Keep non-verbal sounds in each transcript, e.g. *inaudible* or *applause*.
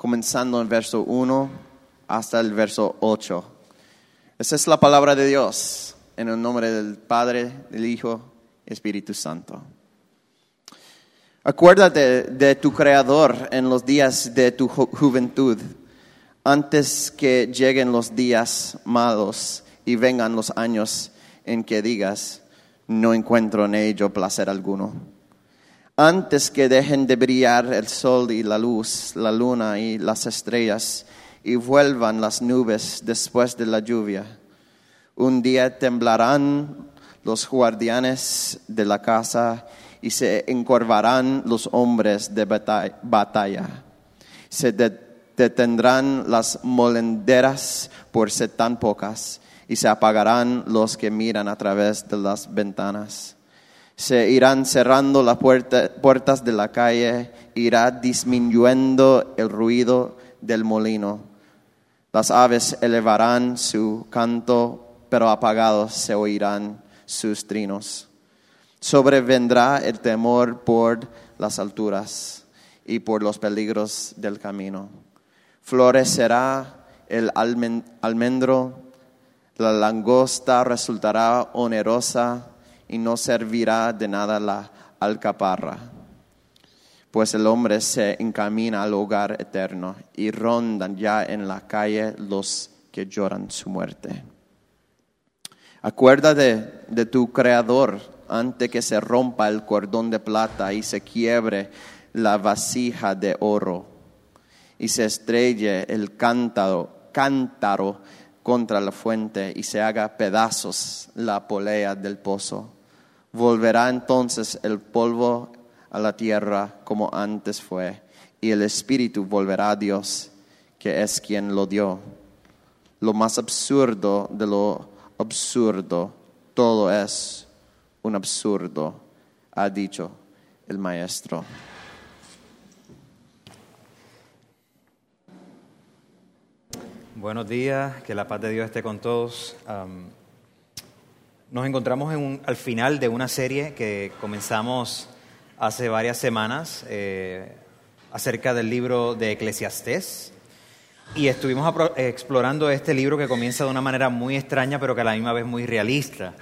comenzando en verso 1 hasta el verso 8. Esa es la palabra de Dios, en el nombre del Padre, del Hijo Espíritu Santo. Acuérdate de tu Creador en los días de tu juventud, antes que lleguen los días malos y vengan los años en que digas, no encuentro en ello placer alguno antes que dejen de brillar el sol y la luz, la luna y las estrellas, y vuelvan las nubes después de la lluvia. Un día temblarán los guardianes de la casa y se encorvarán los hombres de batalla. Se detendrán las molenderas por ser tan pocas y se apagarán los que miran a través de las ventanas se irán cerrando las puertas de la calle, irá disminuyendo el ruido del molino. Las aves elevarán su canto, pero apagados se oirán sus trinos. Sobrevendrá el temor por las alturas y por los peligros del camino. Florecerá el almendro, la langosta resultará onerosa y no servirá de nada la alcaparra, pues el hombre se encamina al hogar eterno y rondan ya en la calle los que lloran su muerte. Acuérdate de tu Creador antes que se rompa el cordón de plata y se quiebre la vasija de oro y se estrelle el cántaro, cántaro contra la fuente y se haga pedazos la polea del pozo Volverá entonces el polvo a la tierra como antes fue, y el espíritu volverá a Dios, que es quien lo dio. Lo más absurdo de lo absurdo, todo es un absurdo, ha dicho el maestro. Buenos días, que la paz de Dios esté con todos. Nos encontramos al final de una serie que comenzamos hace varias semanas eh, acerca del libro de Eclesiastés y estuvimos explorando este libro que comienza de una manera muy extraña pero que a la misma vez muy realista.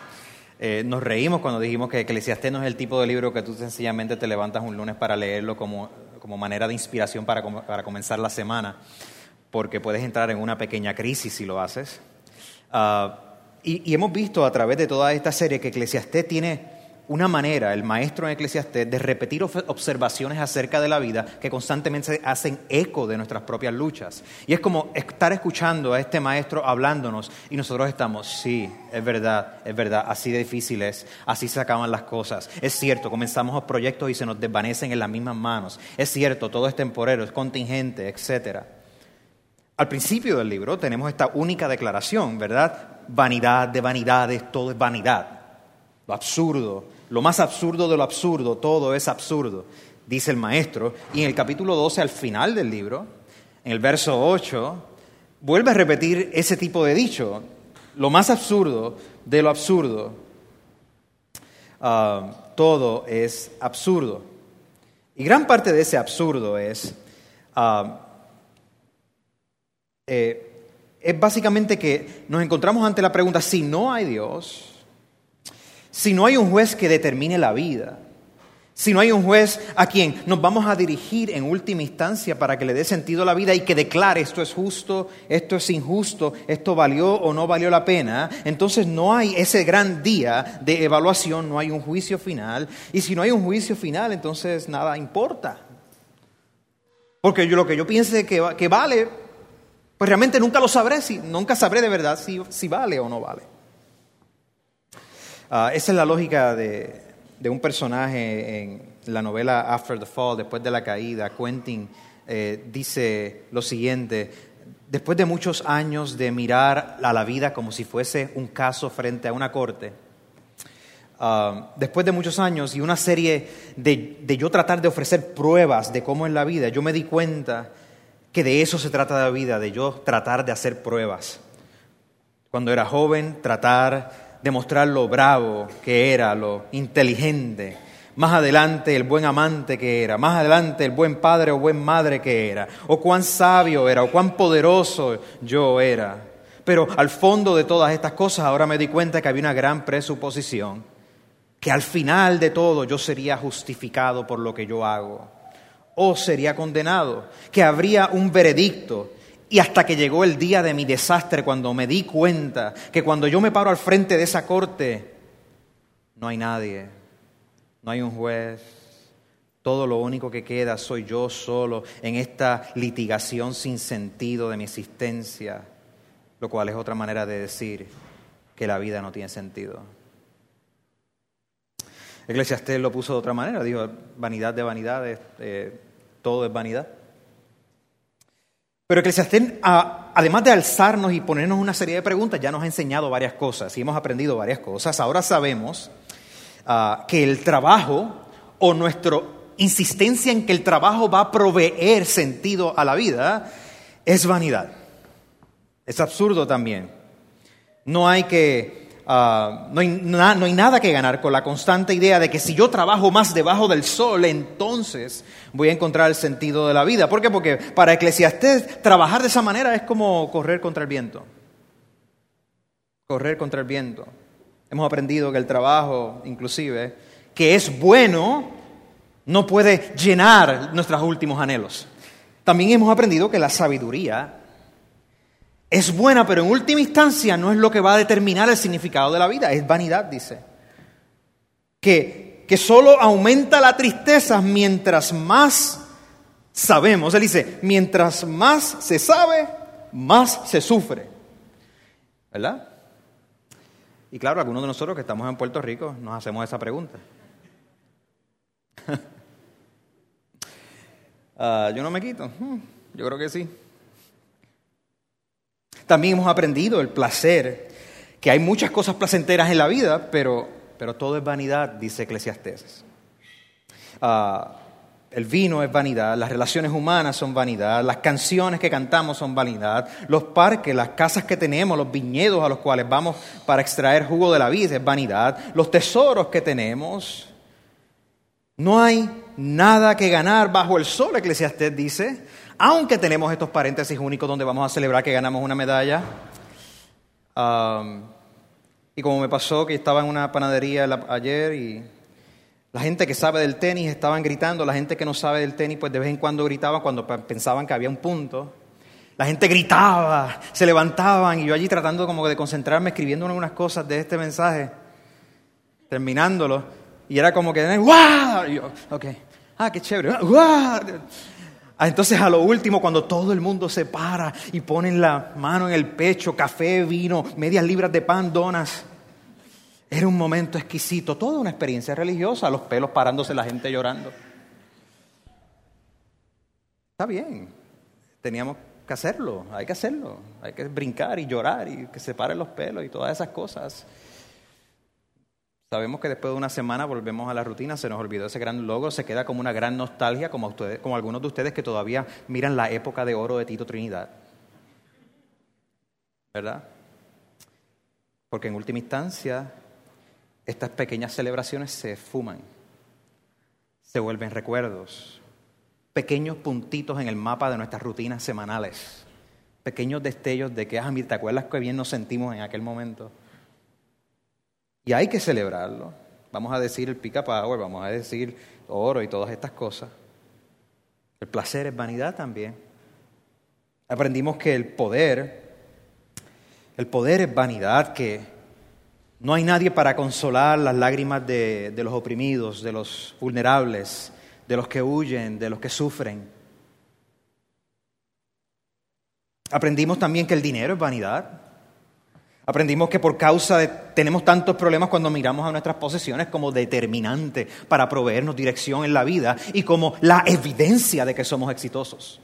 Eh, nos reímos cuando dijimos que Eclesiastés no es el tipo de libro que tú sencillamente te levantas un lunes para leerlo como, manera de inspiración para, comenzar la semana, porque puedes entrar en una pequeña crisis si lo haces. Ah, y, hemos visto a través de toda esta serie que Eclesiastés tiene una manera, el maestro en Eclesiastés, de repetir observaciones acerca de la vida que constantemente hacen eco de nuestras propias luchas. Y es como estar escuchando a este maestro hablándonos y nosotros estamos, sí, es verdad, es verdad, así de difícil es, así se acaban las cosas. Es cierto, comenzamos los proyectos y se nos desvanecen en las mismas manos. Es cierto, todo es temporero, es contingente, etc. Al principio del libro tenemos esta única declaración, ¿verdad? vanidad de vanidades, todo es vanidad. Lo absurdo, lo más absurdo de lo absurdo, todo es absurdo, dice el maestro. Y en el capítulo 12, al final del libro, en el verso 8, vuelve a repetir ese tipo de dicho, lo más absurdo de lo absurdo, ah, todo es absurdo. Y gran parte de ese absurdo es uh, es básicamente que nos encontramos ante la pregunta, si no hay Dios, si no hay un juez que determine la vida, si no hay un juez a quien nos vamos a dirigir en última instancia para que le dé sentido a la vida y que declare esto es justo, esto es injusto, esto valió o no valió la pena, entonces no hay ese gran día de evaluación, no hay un juicio final. Y si no hay un juicio final, entonces nada importa. Porque yo, lo que yo piense que vale, pues realmente nunca lo sabré, si, nunca sabré de verdad si, si vale o no vale. Ah, esa es la lógica de, de, un personaje en la novela After the Fall, después de la caída. Quentin eh, dice lo siguiente, después de muchos años de mirar a la vida como si fuese un caso frente a una corte, ah, después de muchos años y una serie de, de yo tratar de ofrecer pruebas de cómo es la vida, yo me di cuenta que de eso se trata la vida, de yo tratar de hacer pruebas. Cuando era joven, tratar demostrar lo bravo que era, lo inteligente. Más adelante el buen amante que era, más adelante el buen padre o buen madre que era, o cuán sabio era, o cuán poderoso yo era. Pero al fondo de todas estas cosas ahora me di cuenta que había una gran presuposición, que al final de todo yo sería justificado por lo que yo hago, o sería condenado, que habría un veredicto y hasta que llegó el día de mi desastre, cuando me di cuenta que cuando yo me paro al frente de esa corte, no hay nadie, no hay un juez, todo lo único que queda soy yo solo en esta litigación sin sentido de mi existencia, lo cual es otra manera de decir que la vida no tiene sentido. Eclesiastés lo puso de otra manera, dijo, vanidad de vanidades, eh, todo es vanidad. Pero Eclesiastés, además de alzarnos y ponernos una serie de preguntas, ya nos ha enseñado varias cosas y hemos aprendido varias cosas. Ahora sabemos ah, que el trabajo o nuestra insistencia en que el trabajo va a proveer sentido a la vida es vanidad. Es absurdo también. No hay que Ah, no, hay no, hay nada que ganar con la constante idea de que si yo trabajo más debajo del sol, entonces voy a encontrar el sentido de la vida. ¿Por qué? Porque para Eclesiastés trabajar de esa manera es como correr contra el viento. Correr contra el viento. Hemos aprendido que el trabajo, inclusive, que es bueno, no puede llenar nuestros últimos anhelos. También hemos aprendido que la sabiduría es buena, pero en última instancia no es lo que va a determinar el significado de la vida, es vanidad, dice. Que, que solo aumenta la tristeza mientras más sabemos. Él dice, mientras más se sabe, más se sufre. ¿Verdad? Y claro, algunos de nosotros que estamos en Puerto Rico nos hacemos esa pregunta. *laughs* Ah, yo no me quito. Hmm, yo creo que sí. También hemos aprendido el placer, que hay muchas cosas placenteras en la vida, pero, pero todo es vanidad, dice Eclesiastes. Ah, el vino es vanidad, las relaciones humanas son vanidad, las canciones que cantamos son vanidad, los parques, las casas que tenemos, los viñedos a los cuales vamos para extraer jugo de la vida es vanidad, los tesoros que tenemos. No hay nada que ganar bajo el sol, Eclesiastés dice aunque tenemos estos paréntesis únicos donde vamos a celebrar que ganamos una medalla. y como me pasó que estaba en una panadería ayer y la gente que sabe del tenis estaban gritando, la gente que no sabe del tenis pues de vez en cuando gritaban cuando pensaban que había un punto. La gente gritaba, se levantaban y yo allí tratando como de concentrarme escribiendo algunas cosas de este mensaje, terminándolo. Y era como que, ¡guau! Y yo, ok, ah, qué chévere, ¡guau! Ah, entonces a lo último, cuando todo el mundo se para y ponen la mano en el pecho, café, vino, medias libras de pan, donas, era un momento exquisito, toda una experiencia religiosa, los pelos parándose, la gente llorando. Está bien, teníamos que hacerlo, hay que hacerlo, hay que brincar y llorar y que se paren los pelos y todas esas cosas. Sabemos que después de una semana volvemos a la rutina, se nos olvidó ese gran logo, se queda como una gran nostalgia, como, algunos de ustedes que todavía miran la época de oro de Tito Trinidad. ¿Verdad? Porque en última instancia, estas pequeñas celebraciones se fuman, se vuelven recuerdos, pequeños puntitos en el mapa de nuestras rutinas semanales, pequeños destellos de que, ah, mira, ¿te acuerdas que bien nos sentimos en aquel momento? Y hay que celebrarlo. Vamos a decir el pica power, vamos a decir oro y todas estas cosas. El placer es vanidad también. Aprendimos que el poder, el poder es vanidad, que no hay nadie para consolar las lágrimas de, de los oprimidos, de los vulnerables, de los que huyen, de los que sufren. Aprendimos también que el dinero es vanidad. Aprendimos que por causa de tenemos tantos problemas cuando miramos a nuestras posesiones como determinante para proveernos dirección en la vida y como la evidencia de que somos exitosos.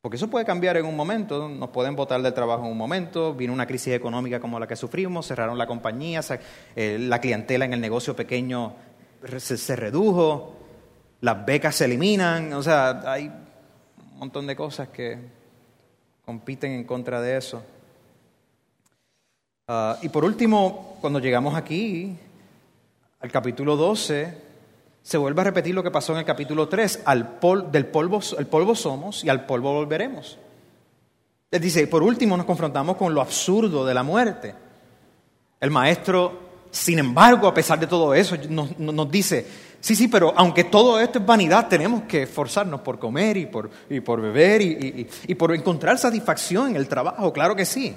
Porque eso puede cambiar en un momento, nos pueden botar del trabajo en un momento, viene una crisis económica como la que sufrimos, cerraron la compañía, eh, la clientela en el negocio pequeño se, redujo, las becas se eliminan, o sea, hay un montón de cosas que compiten en contra de eso. Ah, y por último, cuando llegamos aquí, al capítulo 12, se vuelve a repetir lo que pasó en el capítulo 3, al del polvo, el polvo somos y al polvo volveremos. Les dice, por último nos confrontamos con lo absurdo de la muerte. El maestro, sin embargo, a pesar de todo eso, nos, dice, sí, sí, pero aunque todo esto es vanidad, tenemos que esforzarnos por comer y por, y por beber y por encontrar satisfacción en el trabajo, claro que sí.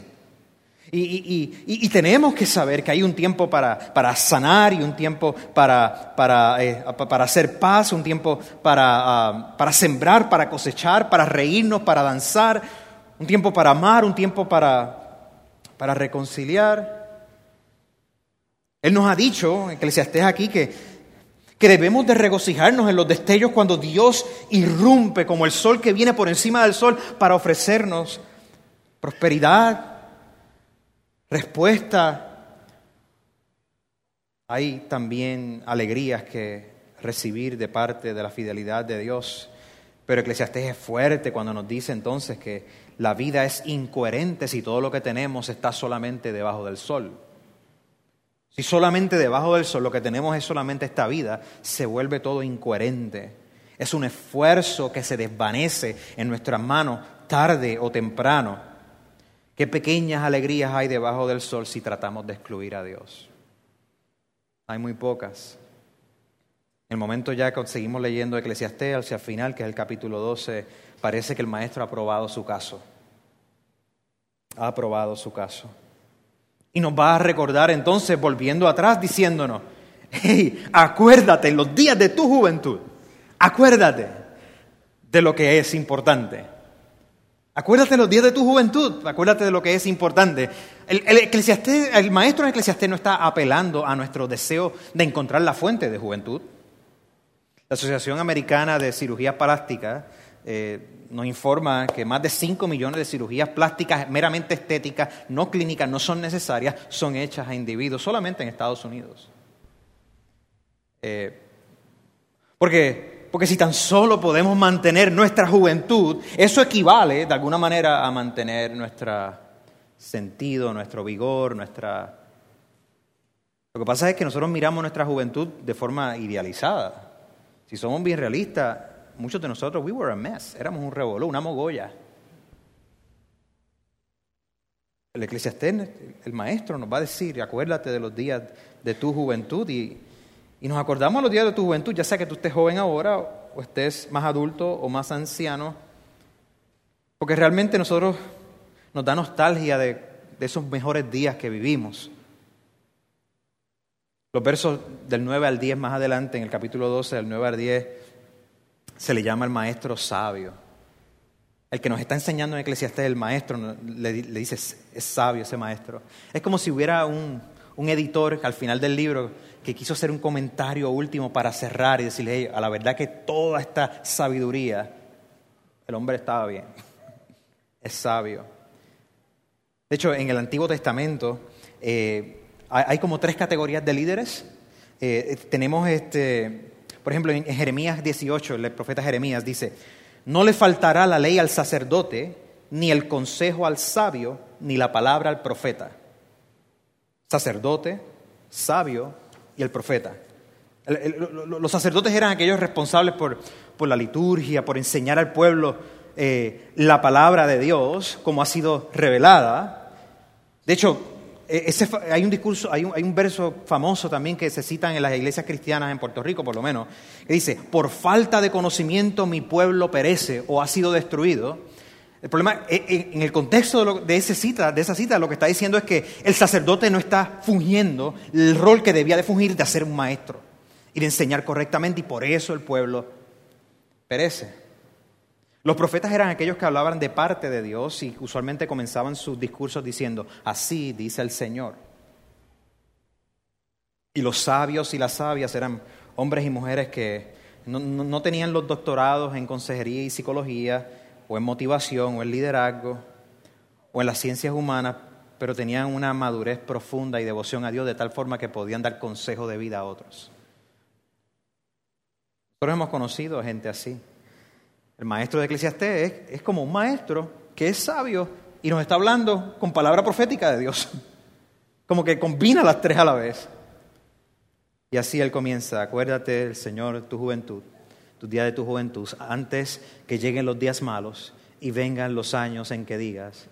Y, tenemos que saber que hay un tiempo para, sanar y un tiempo para, eh, hacer paz, un tiempo ah, para, sembrar, para cosechar, para reírnos, para danzar, un tiempo para amar, un tiempo para, reconciliar. Él nos ha dicho, en aquí, que, que debemos de regocijarnos en los destellos cuando Dios irrumpe como el sol que viene por encima del sol para ofrecernos prosperidad, respuesta. Hay también alegrías que recibir de parte de la fidelidad de Dios. Pero Eclesiastés es fuerte cuando nos dice entonces que la vida es incoherente si todo lo que tenemos está solamente debajo del sol. Si solamente debajo del sol lo que tenemos es solamente esta vida, se vuelve todo incoherente. Es un esfuerzo que se desvanece en nuestras manos tarde o temprano. Qué pequeñas alegrías hay debajo del sol si tratamos de excluir a Dios. Hay muy pocas. En el momento ya que seguimos leyendo Eclesiastés hacia el final, que es el capítulo 12, parece que el maestro ha aprobado su caso. Ha aprobado su caso. Y nos va a recordar entonces, volviendo atrás, diciéndonos, hey, acuérdate en los días de tu juventud, acuérdate de lo que es importante. Acuérdate de los días de tu juventud, acuérdate de lo que es importante. El, el maestro en Eclesiastés no está apelando a nuestro deseo de encontrar la fuente de juventud. La Asociación Americana de Cirugía Plástica eh, nos informa que más de 5 millones de cirugías plásticas meramente estéticas, no clínicas, no son necesarias, son hechas a individuos solamente en Estados Unidos. Eh, porque porque si tan solo podemos mantener nuestra juventud, eso equivale de alguna manera a mantener nuestro sentido, nuestro vigor, nuestra... Lo que pasa es que nosotros miramos nuestra juventud de forma idealizada. Si somos bien realistas, muchos de nosotros, we were a mess, éramos un revolú, una mogolla. El eclesiastés, el maestro nos va a decir, acuérdate de los días de tu juventud y y nos acordamos los días de tu juventud, ya sea que tú estés joven ahora o estés más adulto o más anciano, porque realmente nosotros nos da nostalgia de, esos mejores días que vivimos. Los versos del 9 al 10 más adelante, en el capítulo 12, del 9 al 10, se le llama el maestro sabio. El que nos está enseñando en Eclesiastés, el maestro, le, le dice, es sabio ese maestro. Es como si hubiera un, un editor al final del libro que quiso hacer un comentario último para cerrar y decirle, a la verdad que toda esta sabiduría, el hombre estaba bien, *laughs* es sabio. De hecho, en el Antiguo Testamento eh, hay como tres categorías de líderes. Eh, tenemos, este, por ejemplo, en Jeremías 18, el profeta Jeremías dice, no le faltará la ley al sacerdote, ni el consejo al sabio, ni la palabra al profeta sacerdote, sabio el profeta. los sacerdotes eran aquellos responsables por, la liturgia, por enseñar al pueblo eh, la palabra de Dios como ha sido revelada. De hecho, e, hay un discurso, hay un, hay un, verso famoso también que se citan en las iglesias cristianas en Puerto Rico, por lo menos, que dice, por falta de conocimiento mi pueblo perece o ha sido destruido. El problema, eh, eh, en el contexto de, esa cita, de esa cita, lo que está diciendo es que el sacerdote no está fungiendo el rol que debía de fungir de ser un maestro y de enseñar correctamente y por eso el pueblo perece. Los profetas eran aquellos que hablaban de parte de Dios y usualmente comenzaban sus discursos diciendo, así dice el Señor. Y los sabios y las sabias eran hombres y mujeres que no, tenían los doctorados en consejería y psicología, o en motivación, o en liderazgo, o en las ciencias humanas, pero tenían una madurez profunda y devoción a Dios de tal forma que podían dar consejo de vida a otros. Nosotros hemos conocido a gente así. El maestro de Eclesiastés es, es como un maestro que es sabio y nos está hablando con palabra profética de Dios. *laughs* Como que combina las tres a la vez. Y así él comienza, acuérdate del Señor tu juventud, tu día de tu juventud, antes que lleguen los días malos y vengan los años en que digas,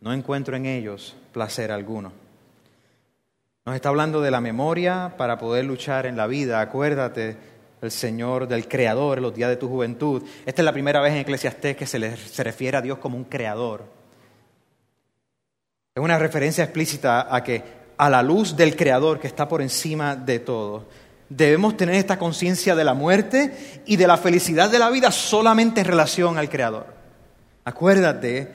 no encuentro en ellos placer alguno. Nos está hablando de la memoria para poder luchar en la vida. Acuérdate del Señor, del Creador, los días de tu juventud. Esta es la primera vez en Eclesiastés que se, se refiere a Dios como un creador. Es una referencia explícita a que a la luz del Creador que está por encima de todo. Debemos tener esta conciencia de la muerte y de la felicidad de la vida solamente en relación al Creador. Acuérdate,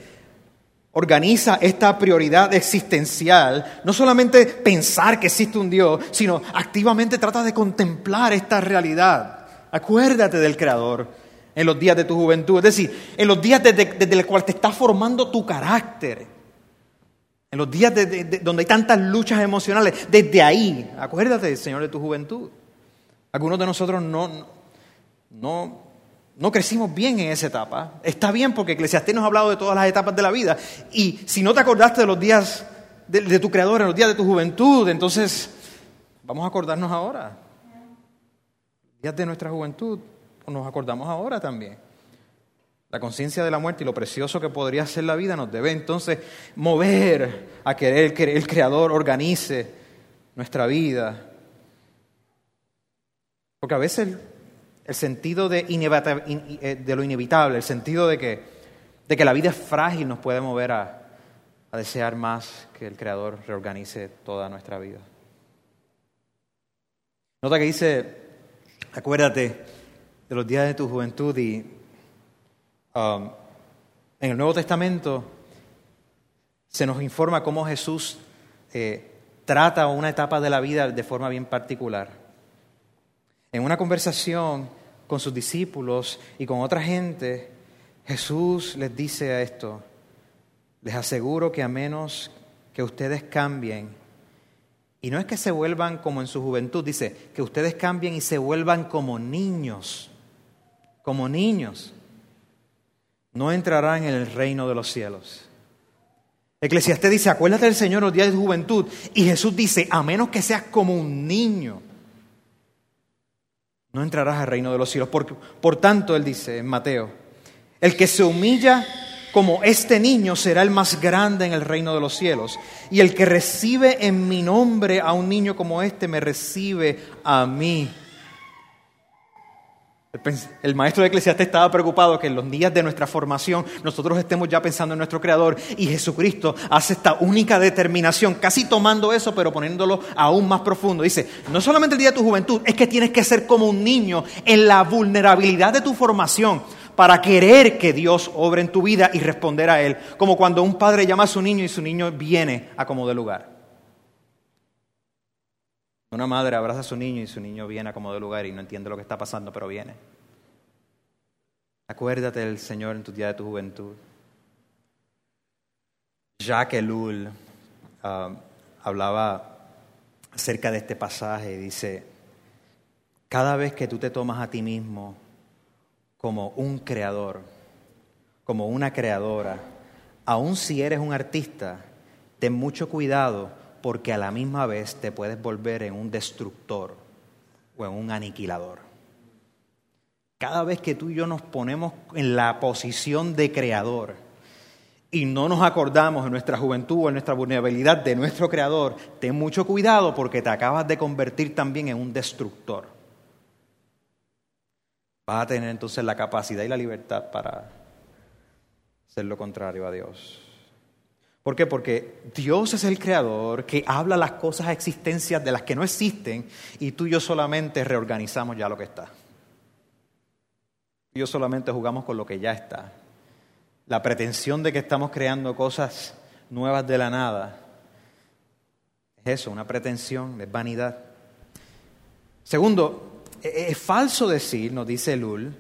organiza esta prioridad existencial, no solamente pensar que existe un Dios, sino activamente trata de contemplar esta realidad. Acuérdate del Creador en los días de tu juventud, es decir, en los días desde, desde el cual te está formando tu carácter en los días donde hay tantas luchas emocionales, desde ahí, acuérdate, Señor, de tu juventud. Algunos de nosotros no, no, no crecimos bien en esa etapa. Está bien porque Eclesiastés nos ha hablado de todas las etapas de la vida. Y si no te acordaste de los días de, tu Creador, en los días de tu juventud, entonces vamos a acordarnos ahora. Días de nuestra juventud, pues nos acordamos ahora también. La conciencia de la muerte y lo precioso que podría ser la vida nos debe entonces mover a querer que el Creador organice nuestra vida. Porque a veces el, sentido de, eh, de, lo inevitable, el sentido de que, de que la vida es frágil nos puede mover a, a desear más que el Creador reorganice toda nuestra vida. Nota que dice, acuérdate de los días de tu juventud y Um, en el Nuevo Testamento se nos informa cómo Jesús eh, trata una etapa de la vida de forma bien particular. En una conversación con sus discípulos y con otra gente, Jesús les dice a esto, les aseguro que a menos que ustedes cambien, y no es que se vuelvan como en su juventud, dice, que ustedes cambien y se vuelvan como niños, como niños no entrarán en el reino de los cielos. Eclesiastés dice, acuérdate del Señor los días de tu juventud. Y Jesús dice, a menos que seas como un niño, no entrarás al reino de los cielos. Por, por tanto, él dice en Mateo, el que se humilla como este niño será el más grande en el reino de los cielos. Y el que recibe en mi nombre a un niño como este, me recibe a mí. El maestro de Eclesiastes estaba preocupado que en los días de nuestra formación nosotros estemos ya pensando en nuestro Creador y Jesucristo hace esta única determinación, casi tomando eso pero poniéndolo aún más profundo. Dice, no solamente el día de tu juventud, es que tienes que ser como un niño en la vulnerabilidad de tu formación para querer que Dios obre en tu vida y responder a Él, como cuando un padre llama a su niño y su niño viene a como de lugar. Una madre abraza a su niño y su niño viene a como de lugar y no entiende lo que está pasando, pero viene. Acuérdate del Señor en tu día de tu juventud. Jacques Ellul ah, hablaba acerca de este pasaje y dice, cada vez que tú te tomas a ti mismo como un creador, como una creadora, aun si eres un artista, ten mucho cuidado porque a la misma vez te puedes volver en un destructor o en un aniquilador. Cada vez que tú y yo nos ponemos en la posición de creador y no nos acordamos en nuestra juventud o en nuestra vulnerabilidad de nuestro creador, ten mucho cuidado porque te acabas de convertir también en un destructor. Vas a tener entonces la capacidad y la libertad para hacer lo contrario a Dios. ¿Por qué? Porque Dios es el creador que habla las cosas a existencias de las que no existen y tú y yo solamente reorganizamos ya lo que está. Yo solamente jugamos con lo que ya está. La pretensión de que estamos creando cosas nuevas de la nada es eso, una pretensión, es vanidad. Segundo, e-, e-, es falso decir, nos dice Lul,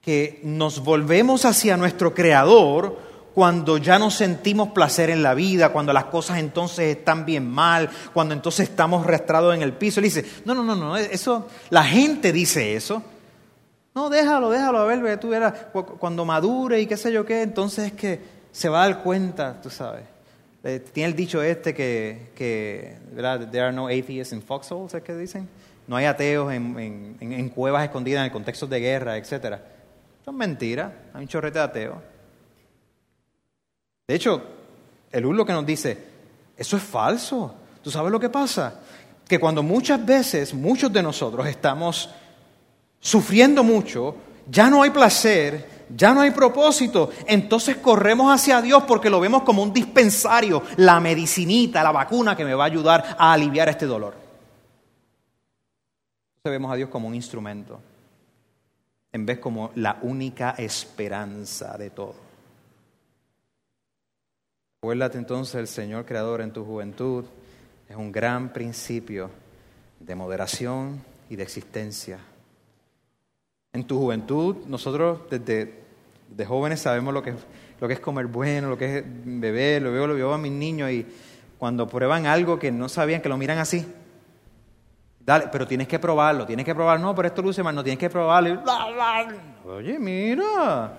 que nos volvemos hacia nuestro Creador cuando ya no sentimos placer en la vida, cuando las cosas entonces están bien mal, cuando entonces estamos arrastrados en el piso. Él dice, no, no, no, no, eso, la gente dice eso. No, déjalo, déjalo, a ver, tú verás, cuando madure y qué sé yo qué, entonces es que se va a dar cuenta, tú sabes. Eh, tiene el dicho este que, que ¿verdad? There are no atheists in foxholes, ¿es que dicen? No hay ateos en, en, en, cuevas escondidas en el contexto de guerra, etc. Eso es mentira, hay un chorrete de ateos. De hecho, el lo que nos dice, eso es falso. ¿Tú sabes lo que pasa? Que cuando muchas veces muchos de nosotros estamos sufriendo mucho, ya no hay placer, ya no hay propósito, entonces corremos hacia Dios porque lo vemos como un dispensario, la medicinita, la vacuna que me va a ayudar a aliviar este dolor. Entonces vemos a Dios como un instrumento, en vez como la única esperanza de todo. Acuérdate entonces el Señor Creador en tu juventud es un gran principio de moderación y de existencia. En tu juventud, nosotros desde de jóvenes sabemos lo que, lo que es comer bueno, lo que es beber, lo veo, lo veo a mis niños y cuando prueban algo que no sabían, que lo miran así. Dale, pero tienes que probarlo, tienes que probarlo. No, pero esto luce mal, no tienes que probarlo. Oye, mira,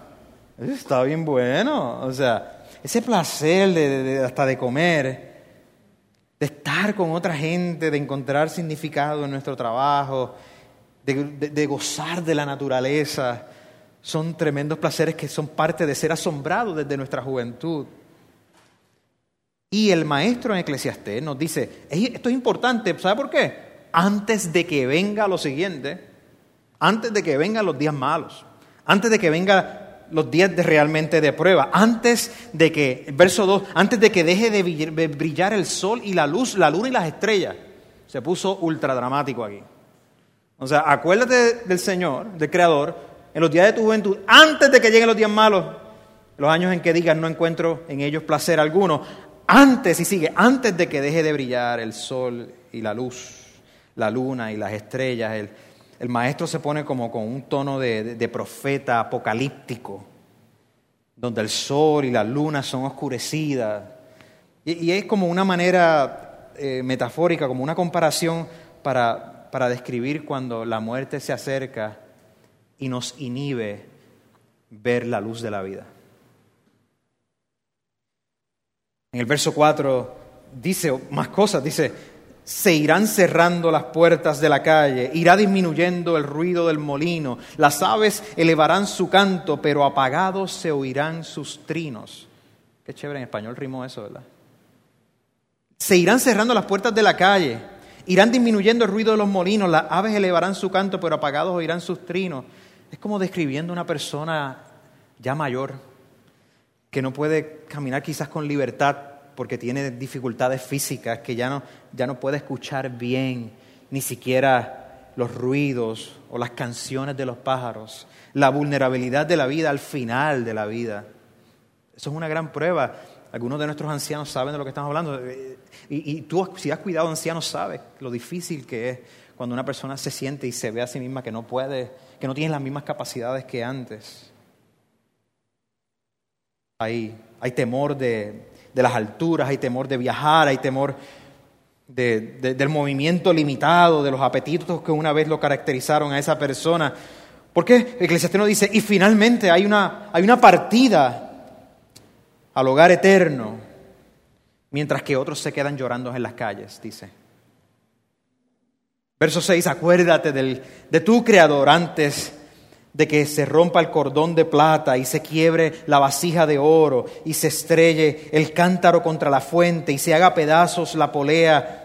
está bien bueno. O sea, ese placer de, hasta de comer, de estar con otra gente, de encontrar significado en nuestro trabajo, de, gozar de la naturaleza, son tremendos placeres que son parte de ser asombrados desde nuestra juventud. Y el maestro en Eclesiastés nos dice, esto es importante, ¿sabe por qué? Antes de que venga lo siguiente, antes de que vengan los días malos, antes de que venga los días de realmente de prueba, antes de que, verso 2, antes de que deje de brillar el sol y la luz, la luna y las estrellas. Se puso ultra dramático aquí. O sea, acuérdate del Señor, del Creador, en los días de tu juventud, antes de que lleguen los días malos, los años en que digas no encuentro en ellos placer alguno, antes, y sigue, antes de que deje de brillar el sol y la luz, la luna y las estrellas, el, el maestro se pone como con un tono de, profeta apocalíptico, donde el sol y la luna son oscurecidas. Y, es como una manera eh, metafórica, como una comparación para, para describir cuando la muerte se acerca y nos inhibe ver la luz de la vida. En el verso 4 dice más cosas, dice, se irán cerrando las puertas de la calle, irá disminuyendo el ruido del molino, las aves elevarán su canto, pero apagados se oirán sus trinos. Qué chévere en español rimó eso, ¿verdad? Se irán cerrando las puertas de la calle, irán disminuyendo el ruido de los molinos, las aves elevarán su canto, pero apagados oirán sus trinos. Es como describiendo una persona ya mayor, que no puede caminar quizás con libertad porque tiene dificultades físicas, que ya no, ya no puede escuchar bien ni siquiera los ruidos o las canciones de los pájaros, la vulnerabilidad de la vida al final de la vida. Eso es una gran prueba. Algunos de nuestros ancianos saben de lo que estamos hablando. Y, y tú, si has cuidado a ancianos, sabes lo difícil que es cuando una persona se siente y se ve a sí misma que no puede, que no tiene las mismas capacidades que antes. Hay, hay temor de, de las alturas, hay temor de viajar, hay temor del movimiento limitado, de los apetitos que una vez lo caracterizaron a esa persona. ¿Por qué Eclesiastés nos dice, y finalmente hay una, hay una partida al hogar eterno, mientras que otros se quedan llorando en las calles, dice. Verso 6, acuérdate del, de tu Creador antes de que se rompa el cordón de plata y se quiebre la vasija de oro y se estrelle el cántaro contra la fuente y se haga pedazos la polea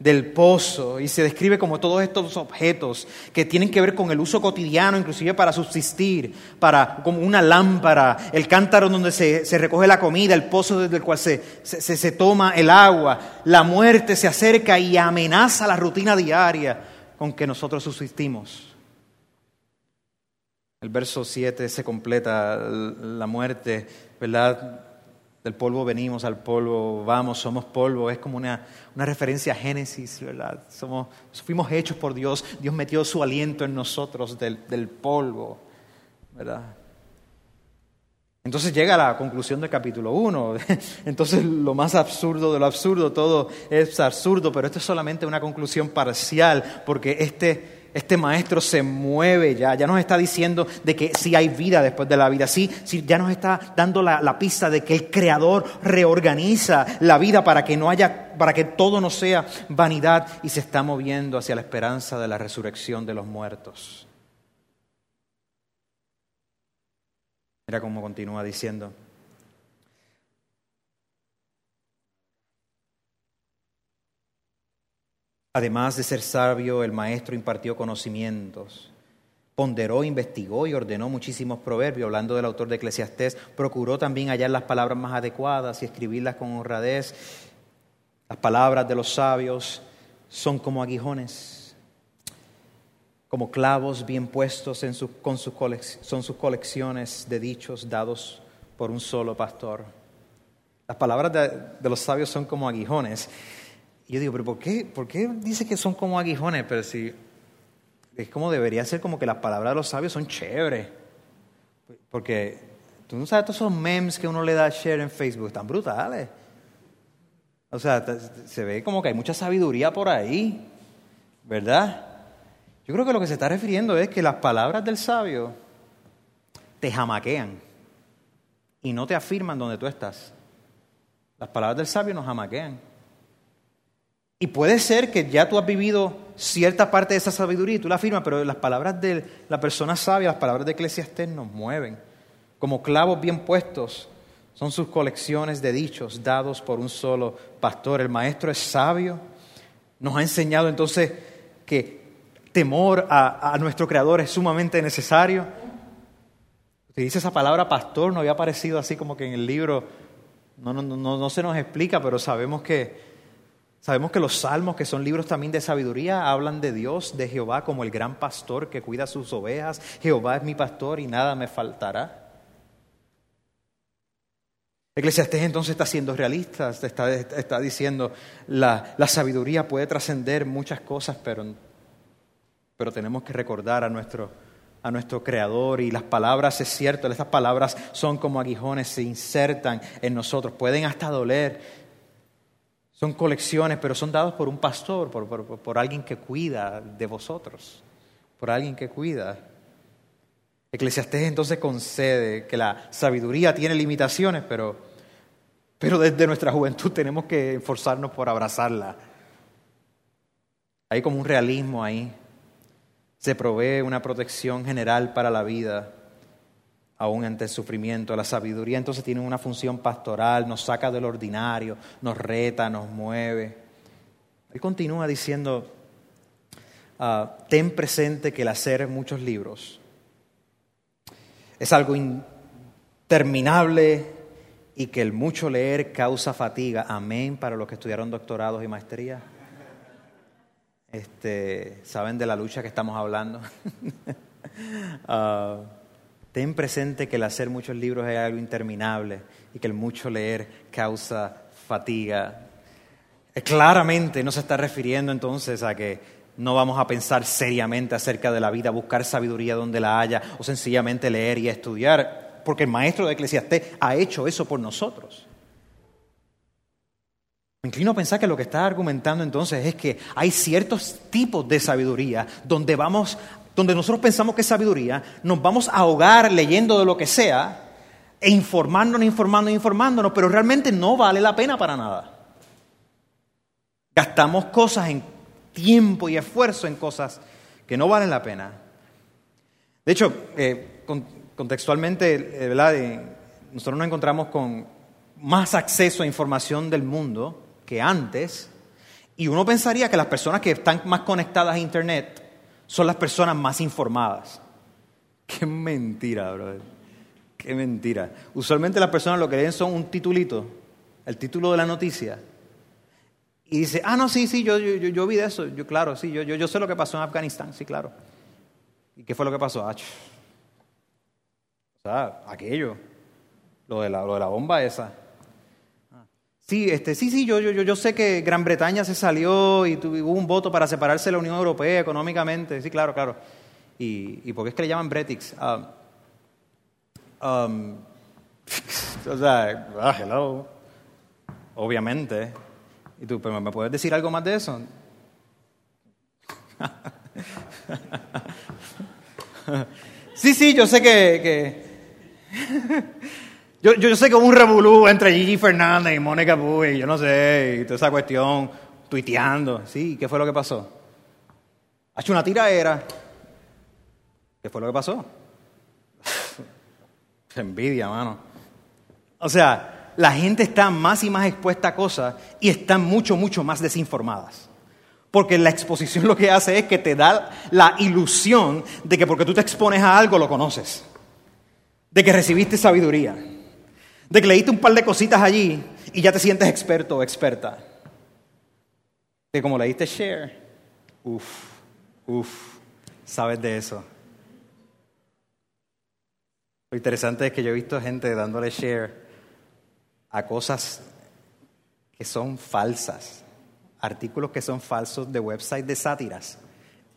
del pozo y se describe como todos estos objetos que tienen que ver con el uso cotidiano, inclusive para subsistir, para como una lámpara, el cántaro donde se, se recoge la comida, el pozo desde el cual se, se, se toma el agua, la muerte se acerca y amenaza la rutina diaria con que nosotros subsistimos. El verso 7 se completa la muerte, ¿verdad? Del polvo venimos, al polvo vamos, somos polvo. Es como una, una referencia a Génesis, ¿verdad? Somos, fuimos hechos por Dios. Dios metió su aliento en nosotros del, del polvo, ¿verdad? Entonces llega a la conclusión del capítulo 1. *laughs* Entonces lo más absurdo de lo absurdo, todo es absurdo, pero esto es solamente una conclusión parcial, porque este, este maestro se mueve ya, ya nos está diciendo de que sí hay vida después de la vida, sí, sí ya nos está dando la, la, pista de que el Creador reorganiza la vida para que no haya, para que todo no sea vanidad y se está moviendo hacia la esperanza de la resurrección de los muertos. Mira cómo continúa diciendo. Además de ser sabio, el maestro impartió conocimientos, ponderó, investigó y ordenó muchísimos proverbios. Hablando del autor de Eclesiastés, procuró también hallar las palabras más adecuadas y escribirlas con honradez. Las palabras de los sabios son como aguijones como clavos bien puestos en con sus son sus colecciones de dichos dados por un solo pastor. Las palabras de, los sabios son como aguijones. Y yo digo, pero ¿por qué, ¿por qué dice que son como aguijones? Pero si es como debería ser como que las palabras de los sabios son chéveres. Porque tú no sabes todos esos memes que uno le da share en Facebook, están brutales. O sea, se ve como que hay mucha sabiduría por ahí, ¿verdad? Yo creo que lo que se está refiriendo es que las palabras del sabio te jamaquean y no te afirman donde tú estás. Las palabras del sabio nos jamaquean. Y puede ser que ya tú has vivido cierta parte de esa sabiduría y tú la afirmas, pero las palabras de la persona sabia, las palabras de Eclesiastés nos mueven. Como clavos bien puestos, son sus colecciones de dichos dados por un solo pastor. El maestro es sabio. Nos ha enseñado entonces que temor a, nuestro Creador es sumamente necesario. dice esa palabra pastor, no había aparecido así como que en el libro, no, no, no, no se nos explica, pero sabemos que, sabemos que los salmos, que son libros también de sabiduría, hablan de Dios, de Jehová como el gran pastor que cuida sus ovejas. Jehová es mi pastor y nada me faltará. Eclesiastés entonces está siendo realista, está, diciendo la, la sabiduría puede trascender muchas cosas, pero pero tenemos que recordar a nuestro, a nuestro Creador y las palabras, es cierto, estas palabras son como aguijones, se insertan en nosotros, pueden hasta doler. Son colecciones, pero son dados por un pastor, por, por, alguien que cuida de vosotros, por alguien que cuida. Eclesiastés entonces concede que la sabiduría tiene limitaciones, pero, pero desde nuestra juventud tenemos que esforzarnos por abrazarla. Hay como un realismo ahí se provee una protección general para la vida, aún ante el sufrimiento. La sabiduría entonces tiene una función pastoral, nos saca del ordinario, nos reta, nos mueve. Él continúa diciendo, ah, ten presente que el hacer muchos libros es algo interminable y que el mucho leer causa fatiga. Amén para los que estudiaron doctorados y maestrías. Este, saben de la lucha que estamos hablando. *laughs* Ah, ten presente que el hacer muchos libros es algo interminable y que el mucho leer causa fatiga. Eh, claramente no se está refiriendo entonces a que no vamos a pensar seriamente acerca de la vida, buscar sabiduría donde la haya o sencillamente leer y estudiar, porque el maestro de Eclesiastés ha hecho eso por nosotros. Me inclino a pensar que lo que está argumentando entonces es que hay ciertos tipos de sabiduría donde vamos, donde nosotros pensamos que es sabiduría, nos vamos a ahogar leyendo de lo que sea e informándonos, informándonos, informándonos, pero realmente no vale la pena para nada. Gastamos cosas en tiempo y esfuerzo en cosas que no valen la pena. De hecho, eh, contextualmente, eh, ¿verdad? Eh, nosotros nos encontramos con más acceso a información del mundo que antes. Y uno pensaría que las personas que están más conectadas a Internet son las personas más informadas. Qué mentira, brother. Qué mentira. Usualmente las personas lo que leen son un titulito, el título de la noticia. Y dice, ah, no, sí, sí, yo, yo, yo vi de eso. Yo, claro, sí, yo, yo, yo sé lo que pasó en Afganistán, sí, claro. ¿Y qué fue lo que pasó? Ah, O sea, aquello, lo de la, lo de la bomba esa. Sí, este, sí, sí, yo, yo, yo sé que Gran Bretaña se salió y hubo un voto para separarse de la Unión Europea económicamente. Sí, claro, claro. ¿Y, y por qué es que le llaman Bretix? Ah, *laughs* o sea, ah, hello. Obviamente. ¿Y tú, pero me puedes decir algo más de eso? *laughs* sí, sí, yo sé que yo, sé que hubo un revolú entre Gigi Fernández y Mónica Puy, yo no sé, y toda esa cuestión, tuiteando. Sí, ¿qué fue lo que pasó? Ha hecho una tiraera. ¿Qué fue lo que pasó? *laughs* Envidia, mano. O sea, la gente está más y más expuesta a cosas y están mucho, mucho más desinformadas. Porque la exposición lo que hace es que te da la ilusión de que porque tú te expones a algo lo conoces. De que recibiste sabiduría de que leíste un par de cositas allí y ya te sientes experto o experta. De como leíste share, uff, uff, sabes de eso. Lo interesante es que yo he visto gente dándole share a cosas que son falsas, artículos que son falsos de websites de sátiras.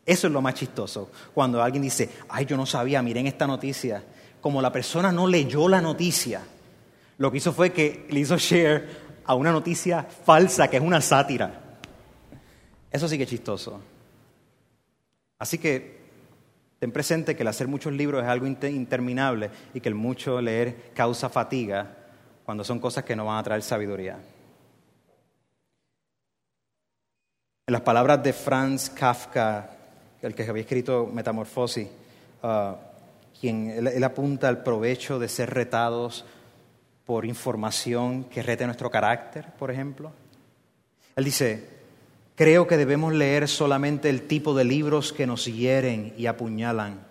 Eso es lo más chistoso. Cuando alguien dice, ay, yo no sabía, miren esta noticia. Como la persona no leyó la noticia, lo que hizo fue que le hizo share a una noticia falsa que es una sátira. Eso sí que es chistoso. Así que ten presente que el hacer muchos libros es algo interminable y que el mucho leer causa fatiga cuando son cosas que no van a traer sabiduría. En las palabras de Franz Kafka, el que había escrito Metamorfosis, uh, quien él apunta al provecho de ser retados por información que rete nuestro carácter, por ejemplo. Él dice, creo que debemos leer solamente el tipo de libros que nos hieren y apuñalan.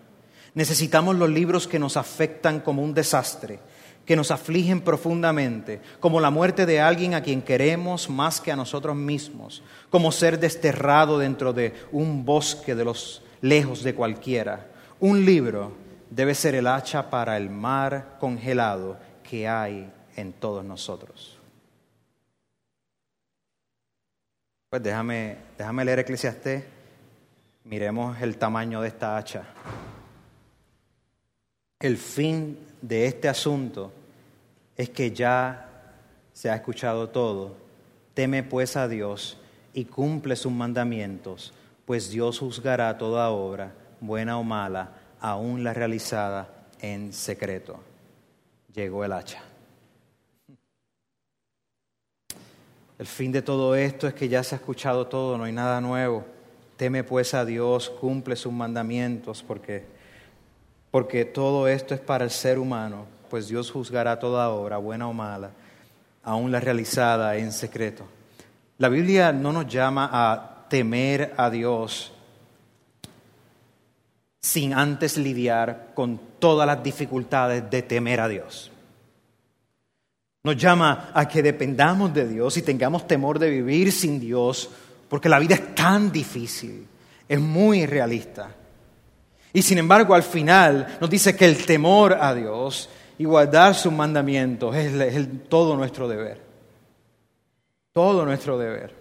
Necesitamos los libros que nos afectan como un desastre, que nos afligen profundamente, como la muerte de alguien a quien queremos más que a nosotros mismos, como ser desterrado dentro de un bosque de los lejos de cualquiera. Un libro debe ser el hacha para el mar congelado hay en todos nosotros. Pues déjame, déjame leer Eclesiastés. Miremos el tamaño de esta hacha. El fin de este asunto es que ya se ha escuchado todo. Teme pues a Dios y cumple sus mandamientos, pues Dios juzgará toda obra, buena o mala, aún la realizada en secreto llegó el hacha. El fin de todo esto es que ya se ha escuchado todo, no hay nada nuevo. Teme pues a Dios, cumple sus mandamientos, porque, porque todo esto es para el ser humano, pues Dios juzgará toda obra, buena o mala, aún la realizada en secreto. La Biblia no nos llama a temer a Dios sin antes lidiar con todas las dificultades de temer a Dios. Nos llama a que dependamos de Dios y tengamos temor de vivir sin Dios, porque la vida es tan difícil, es muy irrealista. Y sin embargo, al final nos dice que el temor a Dios y guardar sus mandamientos es, todo nuestro deber. Todo nuestro deber.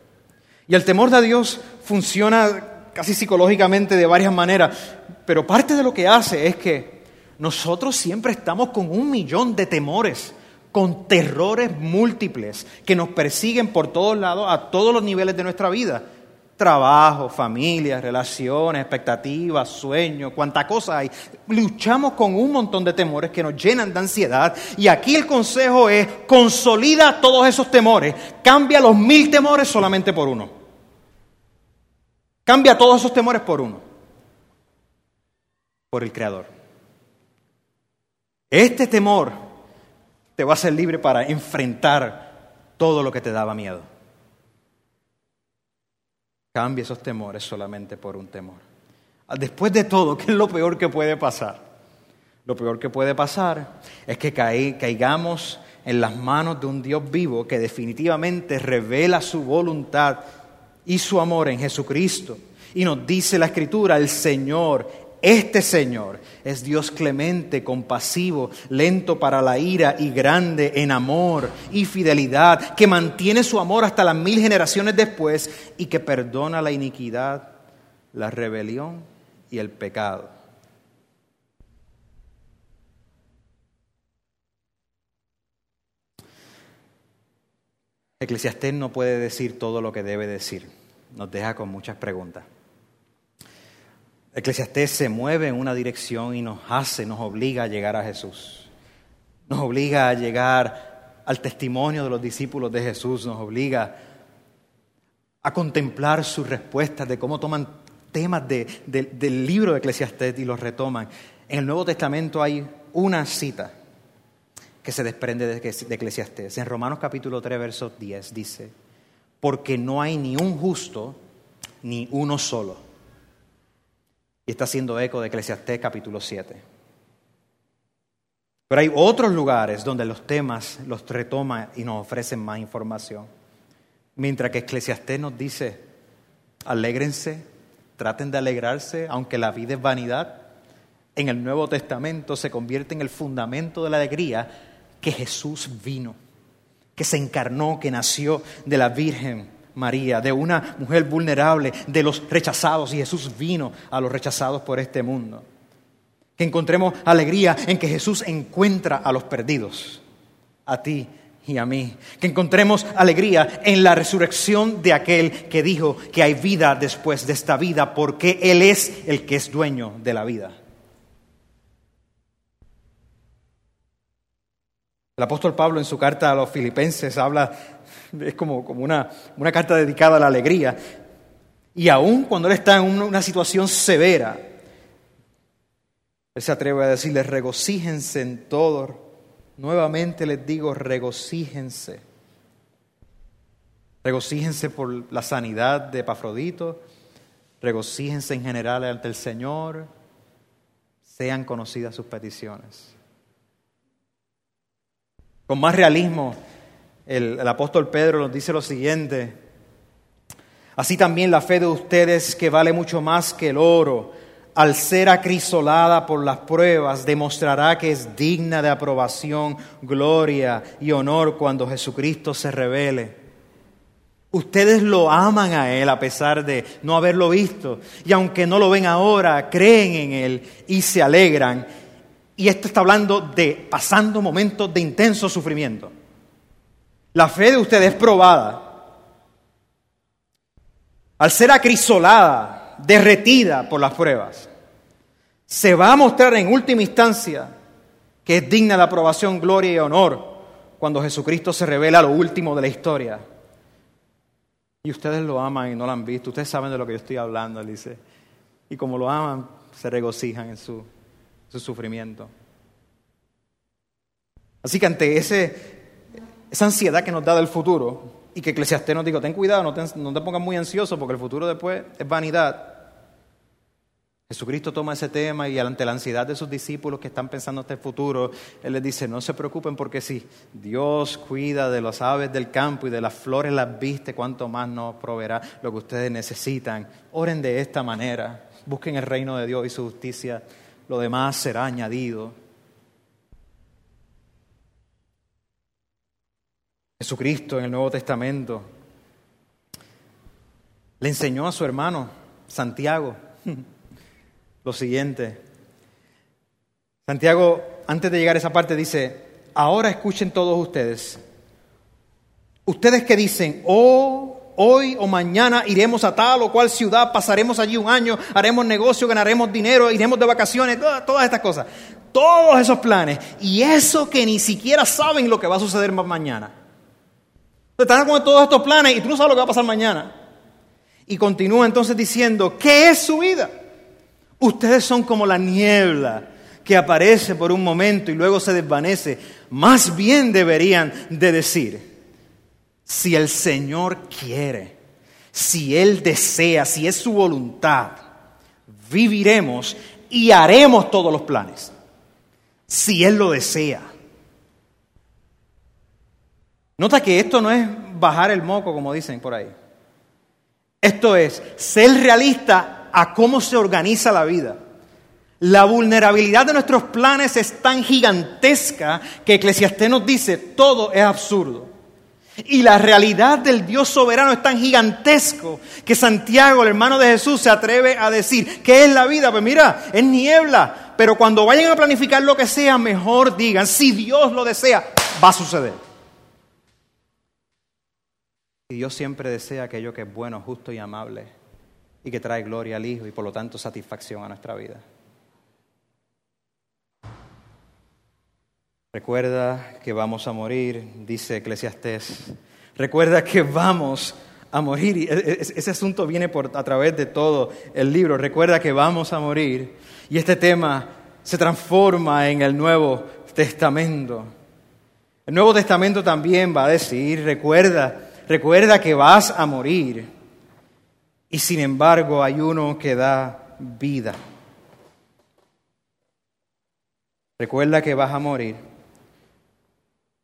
Y el temor de Dios funciona casi psicológicamente de varias maneras, pero parte de lo que hace es que nosotros siempre estamos con un millón de temores, con terrores múltiples que nos persiguen por todos lados, a todos los niveles de nuestra vida. Trabajo, familia, relaciones, expectativas, sueños, cuánta cosa hay. Luchamos con un montón de temores que nos llenan de ansiedad. Y aquí el consejo es, consolida todos esos temores, cambia los mil temores solamente por uno. Cambia todos esos temores por uno. Por el Creador. Este temor te va a ser libre para enfrentar todo lo que te daba miedo. Cambia esos temores solamente por un temor. Después de todo, ¿qué es lo peor que puede pasar? Lo peor que puede pasar es que caigamos en las manos de un Dios vivo que definitivamente revela su voluntad y su amor en Jesucristo. Y nos dice la Escritura, el Señor Este Señor es Dios clemente, compasivo, lento para la ira y grande en amor y fidelidad, que mantiene su amor hasta las mil generaciones después y que perdona la iniquidad, la rebelión y el pecado. Eclesiastés no puede decir todo lo que debe decir, nos deja con muchas preguntas. Eclesiastés se mueve en una dirección y nos hace, nos obliga a llegar a Jesús. Nos obliga a llegar al testimonio de los discípulos de Jesús, nos obliga a contemplar sus respuestas de cómo toman temas del libro de Eclesiastés y los retoman. En el Nuevo Testamento hay una cita que se desprende de, de Eclesiastés. En Romanos capítulo 3, verso 10 dice, porque no hay ni un justo ni uno solo y está haciendo eco de Eclesiastés capítulo 7. Pero hay otros lugares donde los temas los retoma y nos ofrecen más información. Mientras que Eclesiastés nos dice, alégrense, traten de alegrarse, aunque la vida es vanidad. En el Nuevo Testamento se convierte en el fundamento de la alegría que Jesús vino, que se encarnó, que nació de la Virgen María, de una mujer vulnerable, de los rechazados, y Jesús vino a los rechazados por este mundo. Que encontremos alegría en que Jesús encuentra a los perdidos, a ti y a mí. Que encontremos alegría en la resurrección de aquel que dijo que hay vida después de esta vida, porque Él es el que es dueño de la vida. El apóstol Pablo en su carta a los filipenses habla es como, una, carta dedicada a la alegría. Y aún cuando él está en una, situación severa, él se atreve a decirles, regocíjense en todo. Nuevamente les digo, regocíjense. Regocíjense por la sanidad de Epafrodito, regocíjense en general ante el Señor, sean conocidas sus peticiones. Con más realismo, el, apóstol Pedro nos dice lo siguiente, así también la fe de ustedes que vale mucho más que el oro, al ser acrisolada por las pruebas, demostrará que es digna de aprobación, gloria y honor cuando Jesucristo se revele. Ustedes lo aman a Él a pesar de no haberlo visto. Y aunque no lo ven ahora, creen en Él y se alegran. Y esto está hablando de pasando momentos de intenso sufrimiento. La fe de ustedes es probada. Al ser acrisolada, derretida por las pruebas, se va a mostrar en última instancia que es digna de aprobación, gloria y honor cuando Jesucristo se revela lo último de la historia. Y ustedes lo aman y no lo han visto. Ustedes saben de lo que yo estoy hablando, dice. Y como lo aman, se regocijan en su, su sufrimiento. Así que ante ese esa ansiedad que nos da del futuro y que Eclesiastés nos dijo, ten cuidado, no te, no te pongas muy ansioso porque el futuro después es vanidad. Jesucristo toma ese tema y ante la ansiedad de sus discípulos que están pensando en este futuro, Él les dice, no se preocupen porque si Dios cuida de las aves del campo y de las flores las viste, cuánto más nos proveerá lo que ustedes necesitan. Oren de esta manera, busquen el reino de Dios y su justicia, lo demás será añadido. Jesucristo en el Nuevo Testamento le enseñó a su hermano Santiago *laughs* lo siguiente. Santiago, antes de llegar a esa parte, dice, ahora escuchen todos ustedes. Ustedes que dicen, oh, hoy o mañana iremos a tal o cual ciudad, pasaremos allí un año, haremos negocio, ganaremos dinero, iremos de vacaciones, todas, estas cosas. Todos esos planes. Y eso que ni siquiera saben lo que va a suceder más mañana. Están con todos estos planes y tú no sabes lo que va a pasar mañana. Y continúa entonces diciendo, ¿qué es su vida? Ustedes son como la niebla que aparece por un momento y luego se desvanece. Más bien deberían de decir, si el Señor quiere, si Él desea, si es su voluntad, viviremos y haremos todos los planes. Si Él lo desea. Nota que esto no es bajar el moco, como dicen por ahí. Esto es ser realista a cómo se organiza la vida. La vulnerabilidad de nuestros planes es tan gigantesca que Eclesiastés nos dice, todo es absurdo. Y la realidad del Dios soberano es tan gigantesco que Santiago, el hermano de Jesús, se atreve a decir, ¿qué es la vida? Pues mira, es niebla, pero cuando vayan a planificar lo que sea, mejor digan, si Dios lo desea, va a suceder. Y Dios siempre desea aquello que es bueno, justo y amable y que trae gloria al Hijo y por lo tanto satisfacción a nuestra vida. Recuerda que vamos a morir, dice Eclesiastés. Recuerda que vamos a morir. Y e, e, ese asunto viene por, a través de todo el libro. Recuerda que vamos a morir. Y este tema se transforma en el Nuevo Testamento. El Nuevo Testamento también va a decir, recuerda, recuerda que vas a morir. Y sin embargo hay uno que da vida. Recuerda que vas a morir